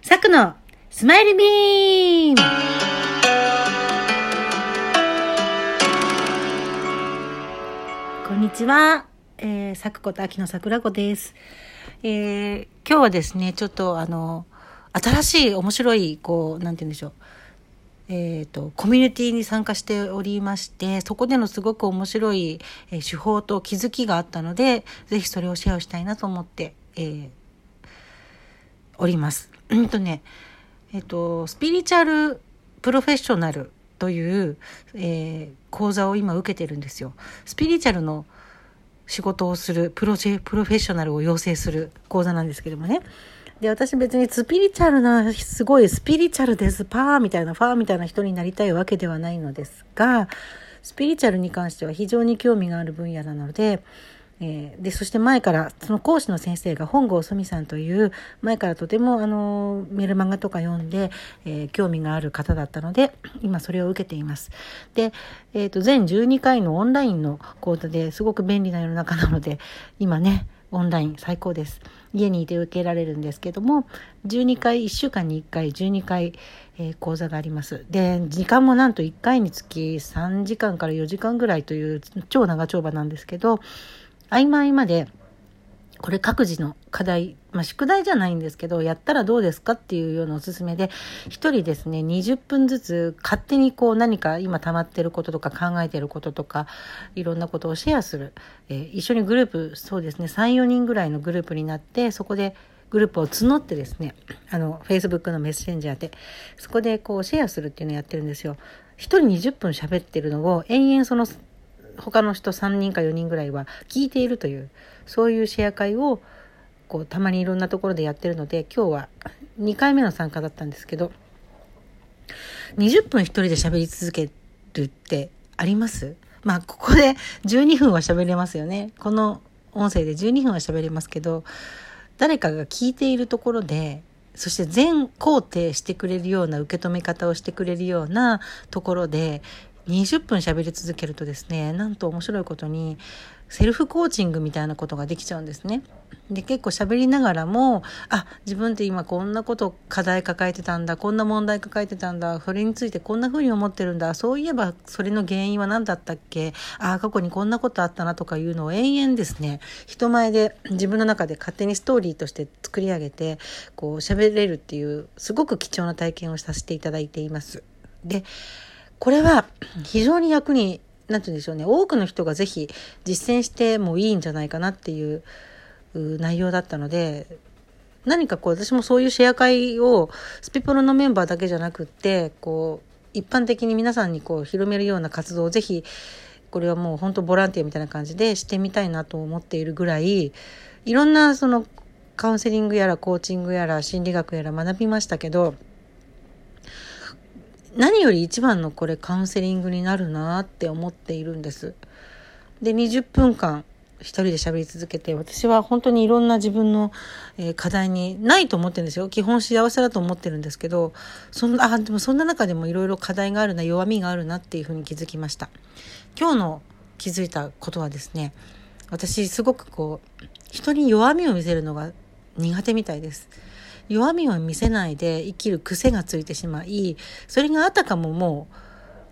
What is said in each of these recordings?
サクのスマイルビームこんにちは。えー、サクこと秋の桜子です。えー、今日はですね、ちょっとあの、新しい面白い、こう、なんて言うんでしょう。えーと、コミュニティに参加しておりましてそこでのすごく面白い、えー、手法と気づきがあったのでぜひそれをシェアしたいなと思って、えー、おります。うんとねえっ、とスピリチュアルプロフェッショナルという、えー、講座を今受けてるんですよ。スピリチュアルの仕事をするプロジェプロフェッショナルを養成する講座なんですけどもね。で、私別にスピリチュアルな、すごいスピリチュアルです、パーみたいな、ファーみたいな人になりたいわけではないのですが、スピリチュアルに関しては非常に興味がある分野なので、えー、で、そして前から、その講師の先生が本郷澄さんという、前からとても、あの、メルマガとか読んで、えー、興味がある方だったので、今それを受けています。で、えっ、ー、と、全12回のオンラインの講座ですごく便利な世の中なので、今ね、オンライン最高です。家にいて受けられるんですけども12回1週間に1回12回、えー、講座がありますで時間もなんと1回につき3時間から4時間ぐらいという超長丁場なんですけど合間合間でこれ各自の課題、まあ、宿題じゃないんですけど、やったらどうですかっていうようなおすすめで、一人ですね、20分ずつ勝手にこう何か今溜まってることとか考えてることとか、いろんなことをシェアする。えー、一緒にグループ、そうですね、3、4人ぐらいのグループになって、そこでグループを募ってですね、あの、Facebook のメッセンジャーで、そこでこうシェアするっていうのをやってるんですよ。一人20分喋ってるのを延々その他の人3人か4人ぐらいは聞いているというそういうシェア会をこうたまにいろんなところでやってるので今日は2回目の参加だったんですけど20分一人で喋り続けるってあります？まあここで12分は喋れますよね。この音声で12分は喋れますけど誰かが聞いているところでそして全肯定してくれるような受け止め方をしてくれるようなところで20分喋り続けるとですねなんと面白いことにセルフコーチングみたいなことができちゃうんですね。で結構喋りながらもあ自分って今こんなこと課題抱えてたんだこんな問題抱えてたんだそれについてこんな風に思ってるんだそういえばそれの原因は何だったっけああ過去にこんなことあったなとかいうのを延々ですね人前で自分の中で勝手にストーリーとして作り上げてこう喋れるっていうすごく貴重な体験をさせていただいています。でこれは非常に役に何て言うんでしょうね。多くの人が是非実践してもいいんじゃないかなっていう内容だったので何かこう私もそういうシェア会をスピプロのメンバーだけじゃなくってこう一般的に皆さんにこう広めるような活動を是非これはもう本当ボランティアみたいな感じでしてみたいなと思っているぐらいいろんなそのカウンセリングやらコーチングやら心理学やら学びましたけど何より一番のこれカウンセリングになるなって思っているんです。で20分間一人で喋り続けて私は本当にいろんな自分の、えー、課題にないと思ってるんですよ。基本幸せだと思ってるんですけどそんなあでもそんな中でもいろいろ課題があるな弱みがあるなっていうふうに気づきました。今日の気づいたことはですね私すごくこう人に弱みを見せるのが苦手みたいです。弱みを見せないで生きる癖がついてしまいそれがあたかももう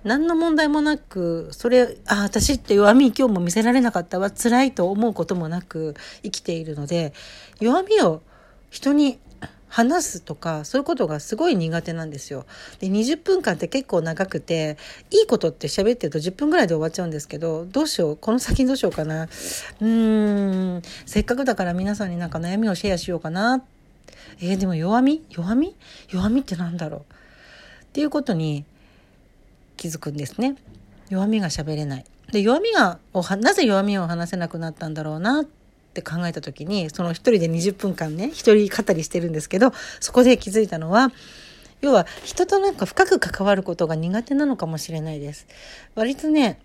何の問題もなくそれあ私って弱み今日も見せられなかったわ。辛いと思うこともなく生きているので弱みを人に話すとかそういうことがすごい苦手なんですよ。で20分間って結構長くていいことって喋ってると10分ぐらいで終わっちゃうんですけどどうしようこの先どうしようかな。うーんせっかくだから皆さんになんか悩みをシェアしようかなえー、でも弱み？弱み？弱みってなんだろう？っていうことに気づくんですね。弱みが喋れない。で弱みがなぜ弱みを話せなくなったんだろうなって考えた時にその一人で20分間ね一人語りしてるんですけどそこで気づいたのは要は人となんか深く関わることが苦手なのかもしれないです。割とね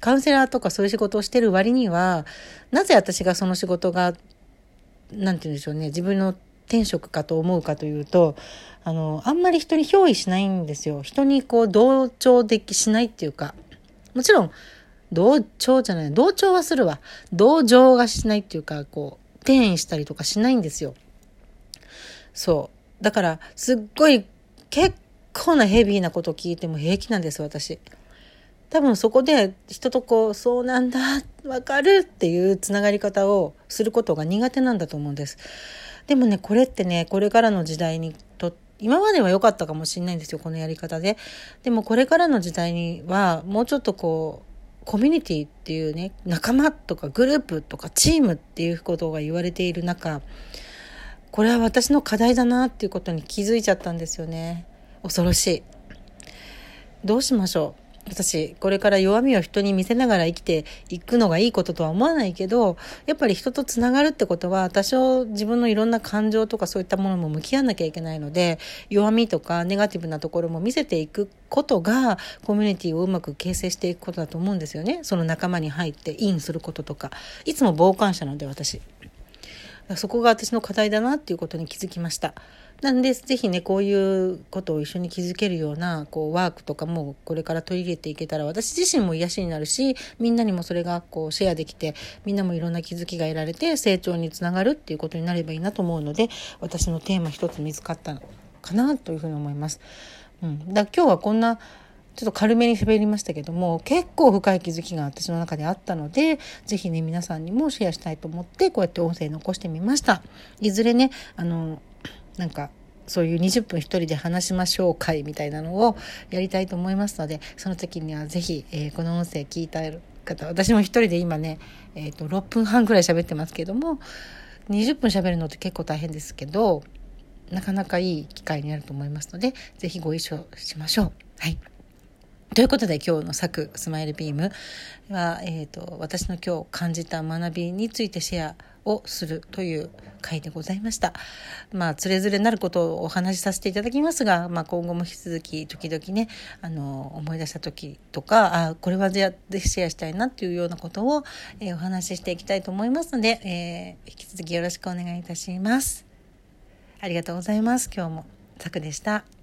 カウンセラーとかそういう仕事をしてる割にはなぜ私がその仕事が何て言うんでしょうね自分の天職かと思うかというとあのあんまり人に憑依しないんですよ。人にこう同調できしないっていうか。もちろん同調じゃない。同調はするわ。同情がしないっていうかこう転移したりとかしないんですよ。そう。だからすっごい結構なヘビーなこと聞いても平気なんです私。多分そこで人とこうそうなんだわかるっていうつながり方をすることが苦手なんだと思うんです。でもねこれってねこれからの時代にと今までは良かったかもしれないんですよこのやり方で。でもこれからの時代にはもうちょっとこうコミュニティっていうね仲間とかグループとかチームっていうことが言われている中これは私の課題だなっていうことに気づいちゃったんですよね。恐ろしい。どうしましょう？私これから弱みを人に見せながら生きていくのがいいこととは思わないけどやっぱり人とつながるってことは多少自分のいろんな感情とかそういったものも向き合わなきゃいけないので弱みとかネガティブなところも見せていくことがコミュニティをうまく形成していくことだと思うんですよね。その仲間に入ってインすることとか。いつも傍観者なので私。そこが私の課題だなっていうことに気づきました。なんでぜひねこういうことを一緒に気づけるようなこうワークとかもこれから取り入れていけたら私自身も癒しになるしみんなにもそれがこうシェアできてみんなもいろんな気づきが得られて成長につながるっていうことになればいいなと思うので私のテーマ一つ見つかったかなというふうに思います。うん、だ今日はこんなちょっと軽めに喋りましたけども結構深い気づきが私の中であったので是非ね皆さんにもシェアしたいと思ってこうやって音声残してみました。いずれねあのなんかそういう20分一人で話しましょう会みたいなのをやりたいと思いますのでその時には是非、えー、この音声聞いた方私も一人で今ね、えーと、6分半くらい喋ってますけども20分喋るのって結構大変ですけどなかなかいい機会になると思いますので是非ご一緒しましょう。はいということで今日の作スマイルビームは、えーと、私の今日感じた学びについてシェアをするという回でございました。まあ、つれづれなることをお話しさせていただきますが、まあ、今後も引き続き時々ね、あの、思い出した時とか、あ、これはでシェアしたいなっていうようなことを、えー、お話ししていきたいと思いますので、えー、引き続きよろしくお願いいたします。ありがとうございます。今日も、さくでした。